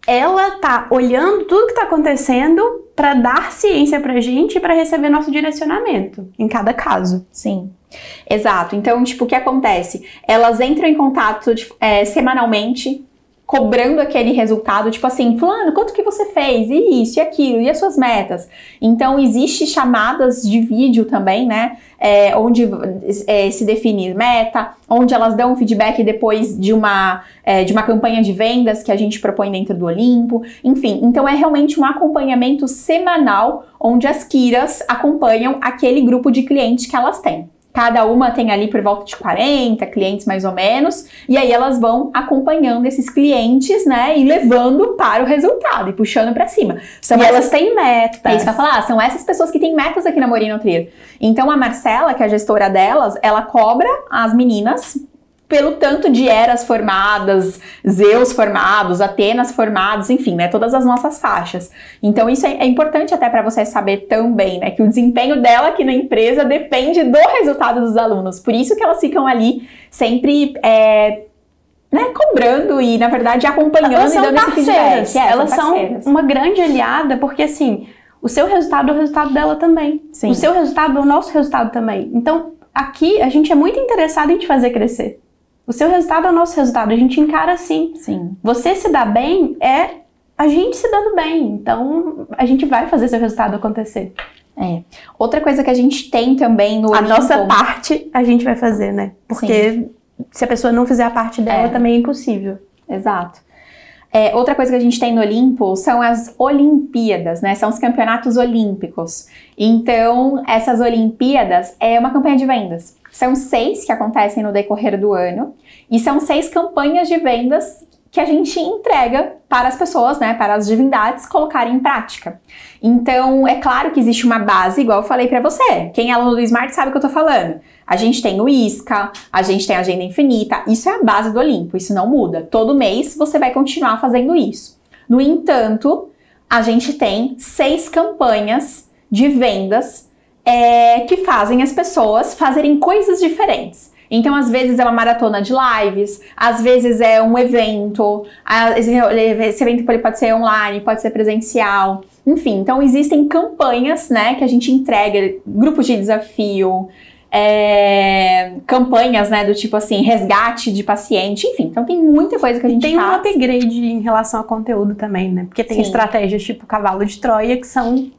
Speaker 2: Ela tá olhando tudo que tá acontecendo para dar ciência pra gente e para receber nosso direcionamento em cada caso.
Speaker 1: Sim. Exato. Então, tipo, o que acontece? Elas entram em contato é, semanalmente cobrando aquele resultado, tipo assim, fulano, quanto que você fez? E isso, e aquilo, e as suas metas. Então, existe chamadas de vídeo também, né? É, onde é, se define meta, onde elas dão feedback depois de uma, é, de uma campanha de vendas que a gente propõe dentro do Olimpo. Enfim, então é realmente um acompanhamento semanal onde as Kiras acompanham aquele grupo de clientes que elas têm. Cada uma tem ali por volta de 40 clientes mais ou menos, e aí elas vão acompanhando esses clientes, né, e levando para o resultado e puxando para cima.
Speaker 2: São e elas têm metas.
Speaker 1: É isso que eu falar, são essas pessoas que têm metas aqui na Morino Trier. Então a Marcela, que é a gestora delas, ela cobra as meninas pelo tanto de eras formadas, Zeus formados, Atenas formados, enfim, né, todas as nossas faixas. Então isso é, é importante até para você saber também, né, que o desempenho dela aqui na empresa depende do resultado dos alunos. Por isso que elas ficam ali sempre é, né, cobrando e, na verdade, acompanhando
Speaker 2: elas
Speaker 1: e dando
Speaker 2: são
Speaker 1: esse
Speaker 2: parceiras.
Speaker 1: feedback. É,
Speaker 2: elas são
Speaker 1: parceiras.
Speaker 2: uma grande aliada, porque assim, o seu resultado é o resultado dela também.
Speaker 1: Sim.
Speaker 2: O seu resultado é o nosso resultado também. Então, aqui a gente é muito interessado em te fazer crescer. O seu resultado é o nosso resultado. A gente encara assim.
Speaker 1: Sim.
Speaker 2: Você se dar bem é a gente se dando bem. Então, a gente vai fazer seu resultado acontecer.
Speaker 1: É. Outra coisa que a gente tem também no
Speaker 2: A
Speaker 1: Olimpo-
Speaker 2: nossa parte a gente vai fazer, né? Porque se a pessoa não fizer a parte dela,
Speaker 1: É.
Speaker 2: também é impossível.
Speaker 1: Exato. É, outra coisa que a gente tem no Olimpo são as Olimpíadas, né? São os campeonatos olímpicos. Então, essas Olimpíadas é uma campanha de vendas. São seis que acontecem no decorrer do ano e são seis campanhas de vendas que a gente entrega para as pessoas, né, para as divindades colocarem em prática. Então, é claro que existe uma base, igual eu falei para você. Quem é aluno do Smart sabe o que eu tô falando. A gente tem o ISCA, a gente tem a Agenda Infinita, isso é a base do Olimpo, isso não muda. Todo mês você vai continuar fazendo isso. No entanto, a gente tem seis campanhas de vendas é, que fazem as pessoas fazerem coisas diferentes. Então, às vezes é uma maratona de lives, às vezes é um evento, esse evento pode- ser online, pode ser presencial. Enfim, então existem campanhas, né, que a gente entrega, grupos de desafio, é, campanhas, né, do tipo assim, resgate de paciente, enfim. Então tem muita coisa que a gente
Speaker 2: Tem um
Speaker 1: faz.
Speaker 2: upgrade em relação a conteúdo também, né? Porque tem
Speaker 1: Sim.
Speaker 2: estratégias tipo cavalo de Troia, que são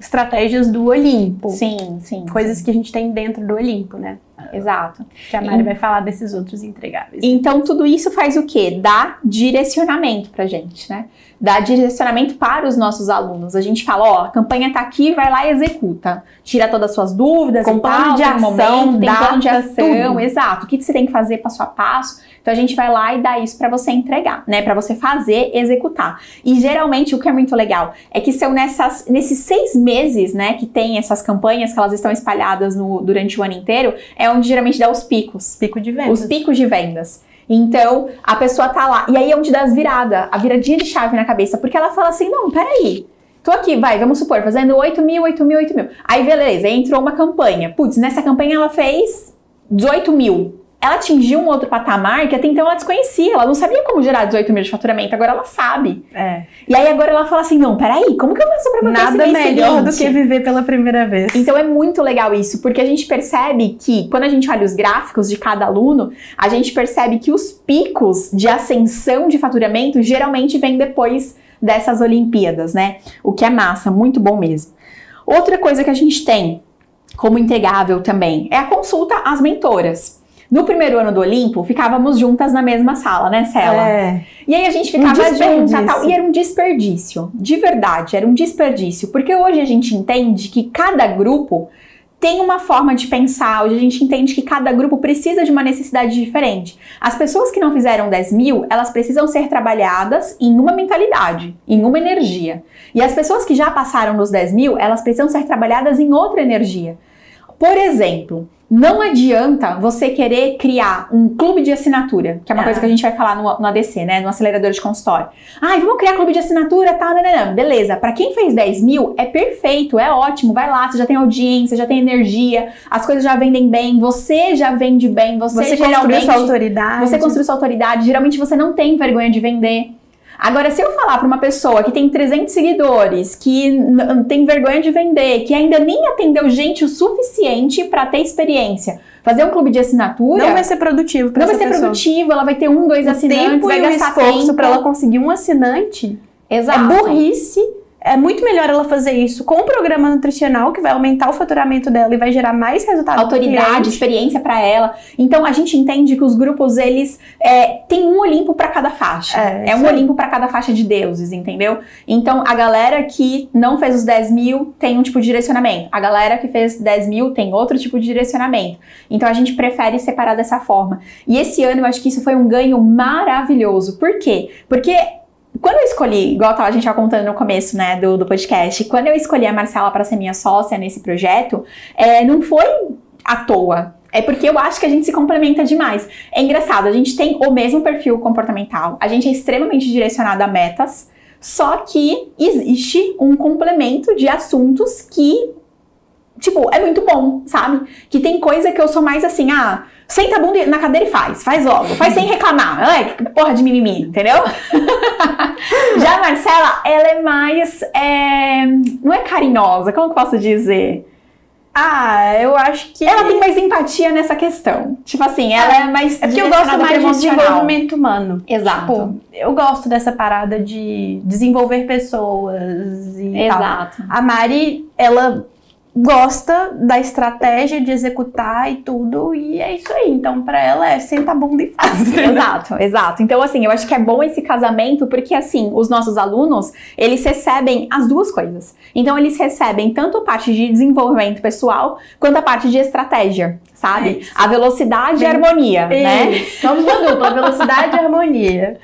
Speaker 2: estratégias do Olimpo.
Speaker 1: Sim, sim.
Speaker 2: Coisas que a gente tem dentro do Olimpo, né?
Speaker 1: Exato.
Speaker 2: Que a Mari vai falar desses outros entregáveis.
Speaker 1: Então, tudo isso faz o quê? Dá direcionamento pra gente, né? Dá direcionamento para os nossos alunos. A gente fala, ó, a campanha tá aqui, vai lá e executa. Tira todas as suas dúvidas
Speaker 2: Com
Speaker 1: e
Speaker 2: plano de ação,
Speaker 1: momento, plano de ação,
Speaker 2: tudo.
Speaker 1: exato. O que que você tem que fazer passo a passo. Então, a gente vai lá e dá isso pra você entregar, né? Pra você fazer, executar. E, geralmente, o que é muito legal é que são nessas, nesses seis meses, né, que tem essas campanhas, que elas estão espalhadas no- durante o ano inteiro, é onde geralmente dá os picos
Speaker 2: Pico de vendas.
Speaker 1: os picos de vendas. Então, a pessoa tá lá. E aí é onde dá as viradas, a viradinha de chave na cabeça. Porque ela fala assim: não, peraí. Tô aqui, vai, vamos supor, fazendo 8 mil, 8 mil, 8 mil. Aí, beleza, entrou uma campanha. Putz, nessa campanha ela fez 18 mil. Ela atingiu um outro patamar que até então ela desconhecia. Ela não sabia como gerar 18 mil de faturamento, agora ela sabe.
Speaker 2: É.
Speaker 1: E aí agora ela fala assim: não, peraí, como que eu faço pra botar
Speaker 2: Nada melhor do
Speaker 1: seguinte?
Speaker 2: que viver pela primeira vez.
Speaker 1: Então é muito legal isso, porque a gente percebe que quando a gente olha os gráficos de cada aluno, a gente percebe que os picos de ascensão de faturamento geralmente vêm depois dessas Olimpíadas, né? O que é massa, muito bom mesmo. Outra coisa que a gente tem como entregável também é a consulta às mentoras. No primeiro ano do Olimpo, ficávamos juntas na mesma sala, né, Cela?
Speaker 2: É.
Speaker 1: E aí a gente
Speaker 2: Um
Speaker 1: ficava
Speaker 2: desperdício.
Speaker 1: junta tal, e era um desperdício. De verdade, era um desperdício. Porque hoje a gente entende que cada grupo tem uma forma de pensar, hoje a gente entende que cada grupo precisa de uma necessidade diferente. As pessoas que não fizeram 10 mil, elas precisam ser trabalhadas em uma mentalidade, em uma energia. E as pessoas que já passaram nos 10 mil, elas precisam ser trabalhadas em outra energia. Por exemplo, não adianta você querer criar um clube de assinatura, que é uma
Speaker 2: Ah.
Speaker 1: coisa que a gente vai falar no, no ADC, né? No acelerador de consultório. Ai, vamos criar clube de assinatura, tá? Não, não, não. Beleza. Pra quem fez 10 mil, é perfeito, é ótimo. Vai lá, você já tem audiência, já tem energia, as coisas já vendem bem, você já vende bem, você,
Speaker 2: Você construiu
Speaker 1: geralmente.
Speaker 2: sua autoridade.
Speaker 1: Você construiu sua autoridade, geralmente você não tem vergonha de vender. Agora, se eu falar para uma pessoa que tem 300 seguidores, que tem vergonha de vender, que ainda nem atendeu gente o suficiente para ter experiência, fazer um clube de assinatura,
Speaker 2: Não vai ser produtivo pra
Speaker 1: não vai ser
Speaker 2: pessoa.
Speaker 1: produtivo, ela vai ter um, dois
Speaker 2: O
Speaker 1: assinantes,
Speaker 2: tempo
Speaker 1: vai
Speaker 2: o
Speaker 1: gastar
Speaker 2: esforço pra ela conseguir um assinante
Speaker 1: Exato.
Speaker 2: é burrice. É muito melhor ela fazer isso com um programa nutricional que vai aumentar o faturamento dela e vai gerar mais resultado
Speaker 1: autoridade, experiência para ela. Então a gente entende que os grupos eles é, tem um Olimpo para cada faixa.
Speaker 2: É,
Speaker 1: É, um. Olimpo para cada faixa de deuses, entendeu? Então a galera que não fez os 10 mil tem um tipo de direcionamento. A galera que fez 10 mil tem outro tipo de direcionamento. Então a gente prefere separar dessa forma. E esse ano eu acho que isso foi um ganho maravilhoso. Por quê? Porque quando eu escolhi, igual a gente já contando no começo, né, do, do podcast, quando eu escolhi a Marcela para ser minha sócia nesse projeto, é, não foi à toa. É porque eu acho que a gente se complementa demais. É engraçado, a gente tem o mesmo perfil comportamental, a gente é extremamente direcionado a metas, só que existe um complemento de assuntos que, tipo, é muito bom, sabe? Que tem coisa que eu sou mais assim, ah, senta a bunda na cadeira e faz, faz logo, faz sem reclamar. Que porra de mimimi, entendeu? Já a Marcela, ela é mais. É, não é carinhosa, como eu posso dizer?
Speaker 2: Ah, eu acho que.
Speaker 1: Ela tem mais empatia nessa questão. Tipo assim, ela é, é mais.
Speaker 2: É porque eu gosto mais de desenvolvimento humano.
Speaker 1: Exato.
Speaker 2: Tipo, eu gosto dessa parada de desenvolver pessoas e
Speaker 1: Exato.
Speaker 2: Tal. A Mari, ela gosta da estratégia de executar e tudo, e é isso aí. Então, para ela é senta a bunda e faz.
Speaker 1: exato, exato. Então, assim, eu acho que é bom esse casamento porque, assim, os nossos alunos, eles recebem as duas coisas. Então, eles recebem tanto a parte de desenvolvimento pessoal quanto a parte de estratégia sabe? É a velocidade e a harmonia, isso. né?
Speaker 2: Somos uma dupla, velocidade e harmonia.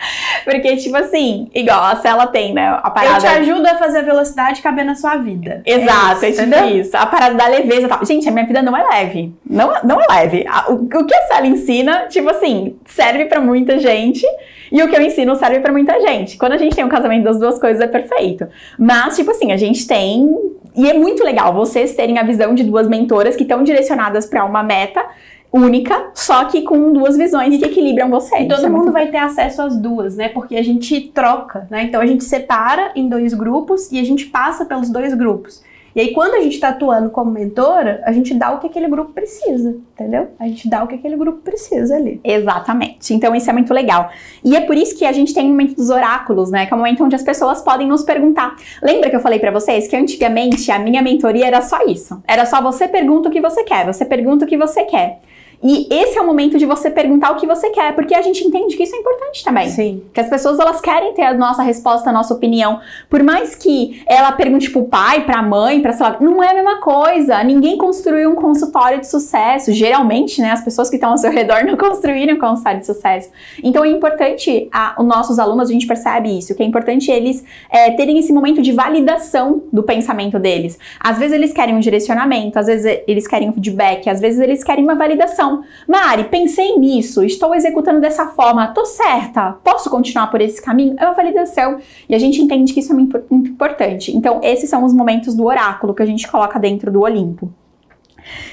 Speaker 1: Porque, tipo assim, igual a Cela tem, né? A parada...
Speaker 2: Eu te ajudo a fazer a velocidade caber na sua vida.
Speaker 1: Exato, é, isso, é tipo isso. A parada da leveza e tal. Gente, a minha vida não é leve. Não, não é leve. O, o que a Cela ensina, tipo assim, serve para muita gente. E o que eu ensino serve para muita gente. Quando a gente tem um casamento das duas coisas, é perfeito. Mas, tipo assim, a gente tem e é muito legal vocês terem a visão de duas mentoras que estão direcionadas para uma meta única, só que com duas visões que equilibram vocês.
Speaker 2: E todo é mundo vai ter acesso às duas, né? Porque a gente troca, né? Então a gente separa em dois grupos e a gente passa pelos dois grupos. E aí, quando a gente está atuando como mentora, a gente dá o que aquele grupo precisa, entendeu? A gente dá o que aquele grupo precisa ali.
Speaker 1: Exatamente. Então, isso é muito legal. E é por isso que a gente tem o momento dos oráculos, né? Que é o momento onde as pessoas podem nos perguntar. Lembra que eu falei para vocês que antigamente a minha mentoria era só isso? Era só você pergunta o que você quer, você pergunta o que você quer. E esse é o momento de você perguntar o que você quer, porque a gente entende que isso é importante também.
Speaker 2: Sim.
Speaker 1: Que as pessoas elas querem ter a nossa resposta, a nossa opinião. Por mais que ela pergunte pro pai, pra mãe, pra sei lá, não é a mesma coisa. Ninguém construiu um consultório de sucesso. Geralmente, né, as pessoas que estão ao seu redor não construíram um consultório de sucesso. Então é importante, a, os nossos alunos, a gente percebe isso, que é importante eles é, terem esse momento de validação do pensamento deles. Às vezes eles querem um direcionamento, às vezes eles querem um feedback, às vezes eles querem uma validação validação. Mari, pensei nisso, estou executando dessa forma, tô certa, posso continuar por esse caminho? É uma validação. E a gente entende que isso é muito importante. Então, esses são os momentos do oráculo que a gente coloca dentro do Olimpo.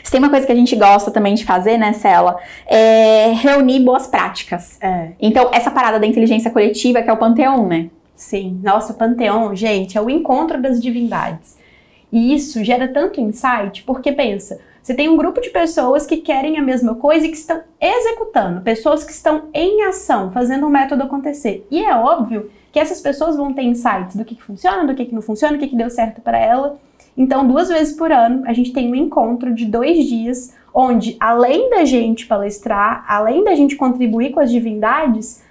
Speaker 1: Se tem uma coisa que a gente gosta também de fazer, né, Cela, é reunir boas práticas.
Speaker 2: É.
Speaker 1: Então, essa parada da inteligência coletiva, que é o Panteão, né?
Speaker 2: Sim. Nossa, o Panteão, gente, é o encontro das divindades. E isso gera tanto insight, porque pensa, você tem um grupo de pessoas que querem a mesma coisa e que estão executando, pessoas que estão em ação, fazendo o método acontecer. E é óbvio que essas pessoas vão ter insights do que, que funciona, do que, que não funciona, o que, que deu certo para ela. Então, duas vezes por ano, a gente tem um encontro de dois dias, onde, além da gente palestrar, além da gente contribuir com as divindades,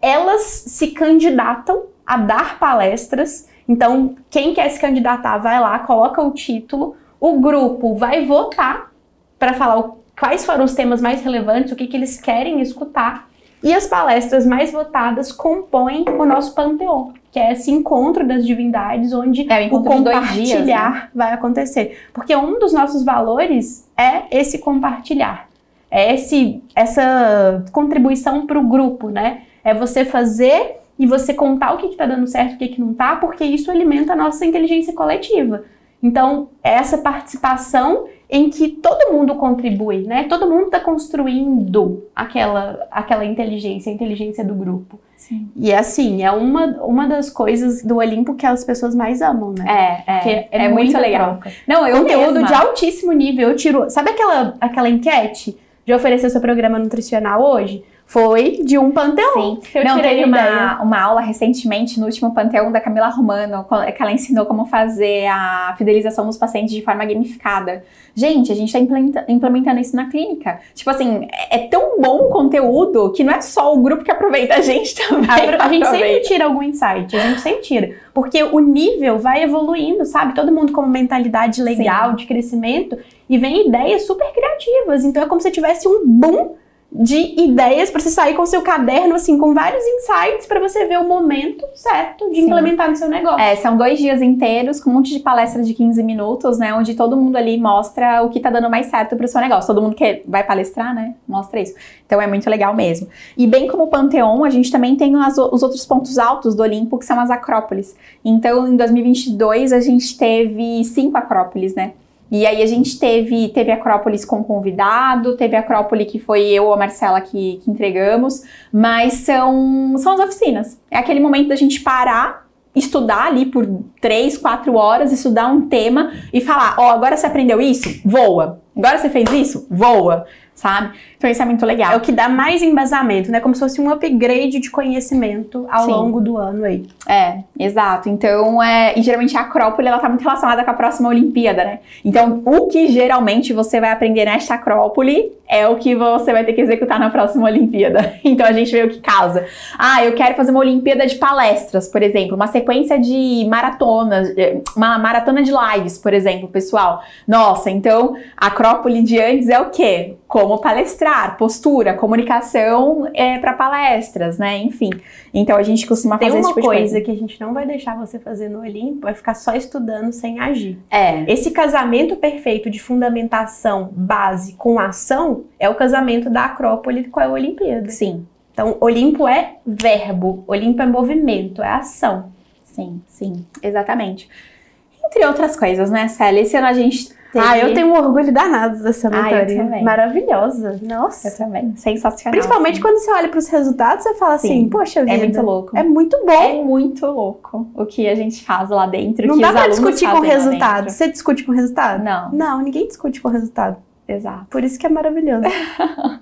Speaker 2: elas se candidatam a dar palestras. Então, quem quer se candidatar, vai lá, coloca o título o grupo vai votar para falar o, quais foram os temas mais relevantes, o que, que eles querem escutar. E as palestras mais votadas compõem o nosso panteão, que é esse encontro das divindades, onde
Speaker 1: é, o,
Speaker 2: o compartilhar dias, né? vai acontecer. Porque um dos nossos valores é esse compartilhar, é esse, essa contribuição para o grupo, né? É você fazer e você contar o que está dando certo, o que, que não está, porque isso alimenta a nossa inteligência coletiva. Então, é essa participação em que todo mundo contribui, né? Todo mundo está construindo aquela, aquela inteligência, a inteligência do grupo.
Speaker 1: Sim.
Speaker 2: E assim, é uma, uma das coisas do Olimpo que as pessoas mais amam,
Speaker 1: né? É, é. é, é muito legal.
Speaker 2: Troca. Não, eu Conteúdo mesma. de altíssimo nível. Eu tiro. Sabe aquela, aquela enquete de oferecer seu programa nutricional hoje? Foi de um panteão.
Speaker 1: Sim. Não, teve uma, uma aula recentemente no último panteão da Camila Romano, que ela ensinou como fazer a fidelização dos pacientes de forma gamificada. Gente, a gente está implementando isso na clínica. Tipo assim, é, é tão bom o conteúdo que não é só o grupo que aproveita, a gente também.
Speaker 2: A, a gente sempre tira algum insight, a gente sempre tira. Porque o nível vai evoluindo, sabe? Todo mundo com uma mentalidade legal, Sim. de crescimento, e vem ideias super criativas. Então é como se tivesse um boom de ideias para você sair com seu caderno, assim, com vários insights para você ver o momento certo de
Speaker 1: Sim.
Speaker 2: implementar no seu negócio.
Speaker 1: É, são dois dias inteiros com um monte de palestra de 15 minutos, né? Onde todo mundo ali mostra o que tá dando mais certo pro seu negócio. Todo mundo que vai palestrar, né? Mostra isso. Então é muito legal mesmo. E bem como o Panteon, a gente também tem as o- os outros pontos altos do Olimpo, que são as Acrópolis. Então, em 2022, a gente teve cinco Acrópolis, né? E aí a gente teve, teve Acrópolis com convidado, teve Acrópole que foi eu ou a Marcela que, que entregamos, mas são, são as oficinas. É aquele momento da gente parar, estudar ali por três, quatro horas, estudar um tema e falar, ó, agora você aprendeu isso? Voa. Agora você fez isso? Voa. Sabe? Então isso é muito legal.
Speaker 2: É o que dá mais embasamento, né? Como se fosse um upgrade de conhecimento ao
Speaker 1: Sim.
Speaker 2: longo do ano aí.
Speaker 1: É, exato. Então, é, e geralmente a Acrópole ela tá muito relacionada com a próxima Olimpíada, né? Então, o que geralmente você vai aprender nesta Acrópole é o que você vai ter que executar na próxima Olimpíada. Então, a gente vê o que causa. Ah, eu quero fazer uma Olimpíada de palestras, por exemplo, uma sequência de maratonas, eh, uma maratona de lives, por exemplo, pessoal. Nossa, então, a Acrópole de antes é o quê? Como palestrar, postura, comunicação é, para palestras, né? Enfim. Então, a gente costuma
Speaker 2: Tem
Speaker 1: fazer esse tipo de
Speaker 2: coisa
Speaker 1: coisa.
Speaker 2: que a gente não vai deixar você fazer no Olimpo, é ficar só estudando sem agir.
Speaker 1: É.
Speaker 2: Esse casamento perfeito de fundamentação, base com ação é o casamento da Acrópole com a Olimpíada.
Speaker 1: Sim,
Speaker 2: Então, Olimpo é verbo, Olimpo é movimento, é ação.
Speaker 1: sim, sim, exatamente. Entre outras coisas, né, Célia? Esse ano a gente teve...
Speaker 2: Ah, eu tenho um orgulho danado dessa
Speaker 1: Ah, eu
Speaker 2: mentoria.
Speaker 1: também.
Speaker 2: Maravilhosa. Nossa.
Speaker 1: Eu também. Sensacional.
Speaker 2: Principalmente quando você olha para os resultados, você fala
Speaker 1: Sim.
Speaker 2: assim, poxa vida.
Speaker 1: É muito louco.
Speaker 2: É muito bom.
Speaker 1: É muito louco o que a gente faz lá dentro.
Speaker 2: Não dá
Speaker 1: alunos
Speaker 2: discutir com resultado. Você discute com o resultado?
Speaker 1: Não,
Speaker 2: Não, ninguém discute com o resultado.
Speaker 1: Exato.
Speaker 2: Por isso que é maravilhoso.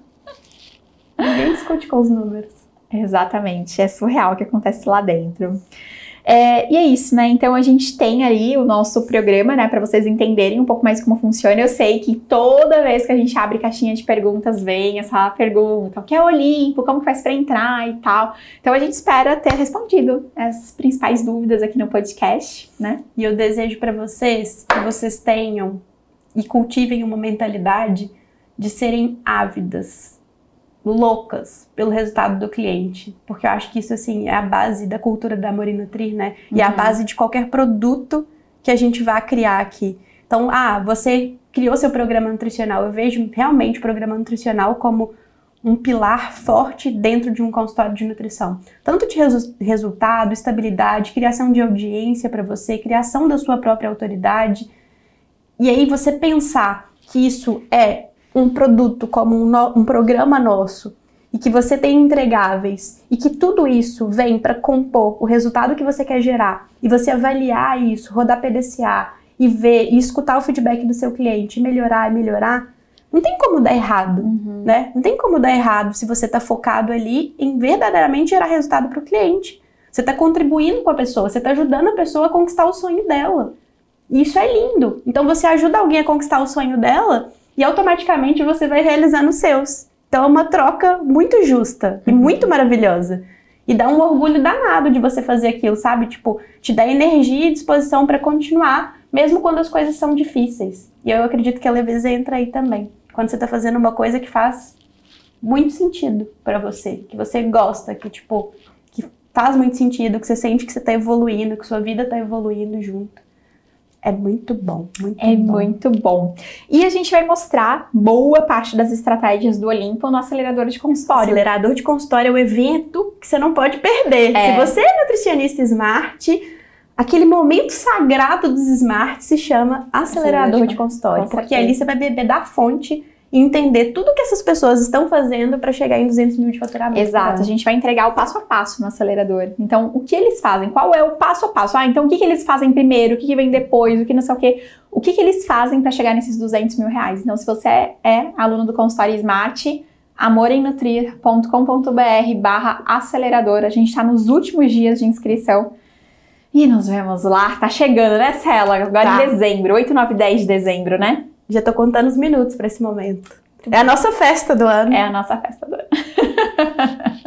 Speaker 2: ninguém discute com os números.
Speaker 1: Exatamente. É surreal o que acontece lá dentro. É, e é isso, né? Então a gente tem ali o nosso programa, né, para vocês entenderem um pouco mais como funciona. Eu sei que toda vez que a gente abre caixinha de perguntas, vem essa pergunta: o que é o Olimpo? Como que faz para entrar e tal? Então a gente espera ter respondido as principais dúvidas aqui no podcast, né?
Speaker 2: E eu desejo para vocês que vocês tenham e cultivem uma mentalidade de serem ávidas, loucas pelo resultado do cliente, porque eu acho que isso assim é a base da cultura da Morinutrir, né? E é a
Speaker 1: Uhum.
Speaker 2: base de qualquer produto que a gente vá criar aqui. Então, ah, você criou seu programa nutricional. Eu vejo realmente o programa nutricional como um pilar forte dentro de um consultório de nutrição. Tanto de resu- resultado, estabilidade, criação de audiência para você, criação da sua própria autoridade. E aí você pensar que isso é um produto como um, no- um programa nosso e que você tem entregáveis e que tudo isso vem para compor o resultado que você quer gerar e você avaliar isso, rodar PDCA e ver e escutar o feedback do seu cliente, e melhorar e melhorar, não tem como dar errado né? Não tem como dar errado se você está focado ali em verdadeiramente gerar resultado para o cliente. Você está contribuindo com a pessoa, você está ajudando a pessoa a conquistar o sonho dela. E isso é lindo. Então você ajuda alguém a conquistar o sonho dela e automaticamente você vai realizando os seus. Então é uma troca muito justa e
Speaker 1: Uhum.
Speaker 2: muito maravilhosa. E dá um orgulho danado de você fazer aquilo, sabe? Tipo, te dá energia e disposição para continuar, mesmo quando as coisas são difíceis. E eu acredito que a leveza entra aí também. Quando você tá fazendo uma coisa que faz muito sentido pra você, que você gosta, que tipo, que faz muito sentido, que você sente que você tá evoluindo, que sua vida tá evoluindo junto. É muito bom, muito
Speaker 1: É
Speaker 2: bom.
Speaker 1: muito bom. E a gente vai mostrar boa parte das estratégias do Olimpo no acelerador de consultório.
Speaker 2: Acelerador de consultório é o evento que você não pode perder.
Speaker 1: É.
Speaker 2: Se você é nutricionista smart, aquele momento sagrado dos smart se chama acelerador
Speaker 1: Acelerador
Speaker 2: de consultório,
Speaker 1: com
Speaker 2: porque ali você vai beber da fonte e entender tudo que essas pessoas estão fazendo para chegar em 200 mil de faturamento.
Speaker 1: Exato,
Speaker 2: ano.
Speaker 1: a gente vai entregar o passo a passo no acelerador. Então, o que eles fazem? Qual é o passo a passo? Ah, então o que, que eles fazem primeiro? O que, que vem depois? O que não sei o quê? O que, que eles fazem para chegar nesses 200 mil reais? Então, se você é aluno do consultório Smart, amorenutrir.com.br barra acelerador. A gente está nos últimos dias de inscrição. E nos vemos lá. Tá chegando, né, Cela? Agora
Speaker 2: Tá.
Speaker 1: em dezembro, 8, 9, 10 de dezembro, né?
Speaker 2: Já tô contando os minutos para esse momento. É a nossa festa do ano.
Speaker 1: É a nossa festa do ano.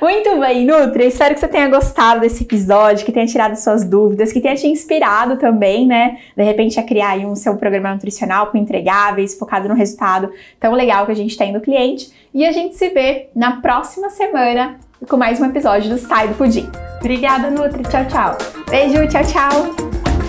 Speaker 1: Muito bem, Nutri. Espero que você tenha gostado desse episódio, que tenha tirado suas dúvidas, que tenha te inspirado também, né? De repente a criar aí um seu programa nutricional com entregáveis, focado no resultado tão legal que a gente tem do cliente. E a gente se vê na próxima semana com mais um episódio do Sai do Pudim.
Speaker 2: Obrigada, Nutri. Tchau, tchau.
Speaker 1: Beijo, tchau, tchau.